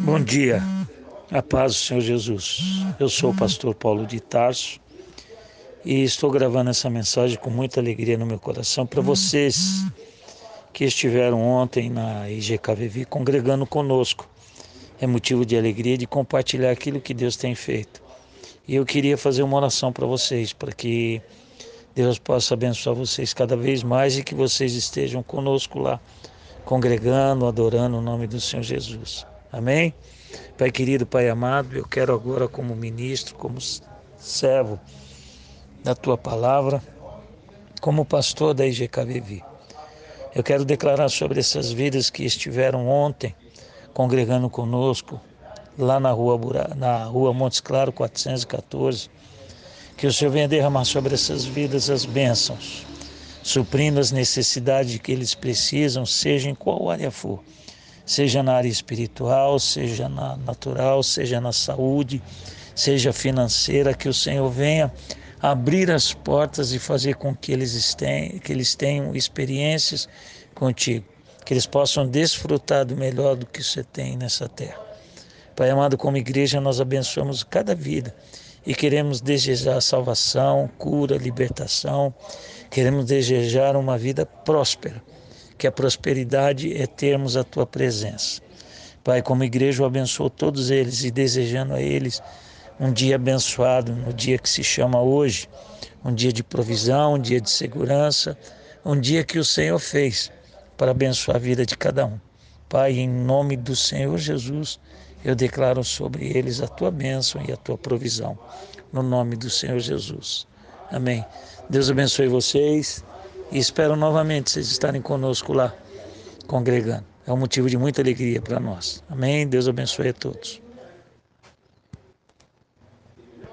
Bom dia, a paz do Senhor Jesus. Eu sou o pastor Paulo de Tarso e estou gravando essa mensagem com muita alegria no meu coração para vocês que estiveram ontem na IGKVV congregando conosco. É motivo de alegria de compartilhar aquilo que Deus tem feito. E eu queria fazer uma oração para vocês, para que Deus possa abençoar vocês cada vez mais e que vocês estejam conosco lá, congregando, adorando o nome do Senhor Jesus. Amém? Pai querido, Pai amado, eu quero agora, como ministro, como servo da tua palavra, como pastor da IGKVV, eu quero declarar sobre essas vidas que estiveram ontem congregando conosco, lá na rua, na rua Montes Claro 414, que o Senhor venha derramar sobre essas vidas as bênçãos, suprindo as necessidades que eles precisam, seja em qual área for seja na área espiritual, seja na natural, seja na saúde, seja financeira, que o Senhor venha abrir as portas e fazer com que eles tenham, que eles tenham experiências contigo, que eles possam desfrutar do melhor do que você tem nessa terra. Pai amado, como igreja, nós abençoamos cada vida e queremos desejar salvação, cura, libertação, queremos desejar uma vida próspera que a prosperidade é termos a tua presença. Pai, como igreja, eu abençoo todos eles e desejando a eles um dia abençoado, no dia que se chama hoje, um dia de provisão, um dia de segurança, um dia que o Senhor fez para abençoar a vida de cada um. Pai, em nome do Senhor Jesus, eu declaro sobre eles a tua bênção e a tua provisão, no nome do Senhor Jesus. Amém. Deus abençoe vocês. E espero novamente vocês estarem conosco lá, congregando. É um motivo de muita alegria para nós. Amém? Deus abençoe a todos.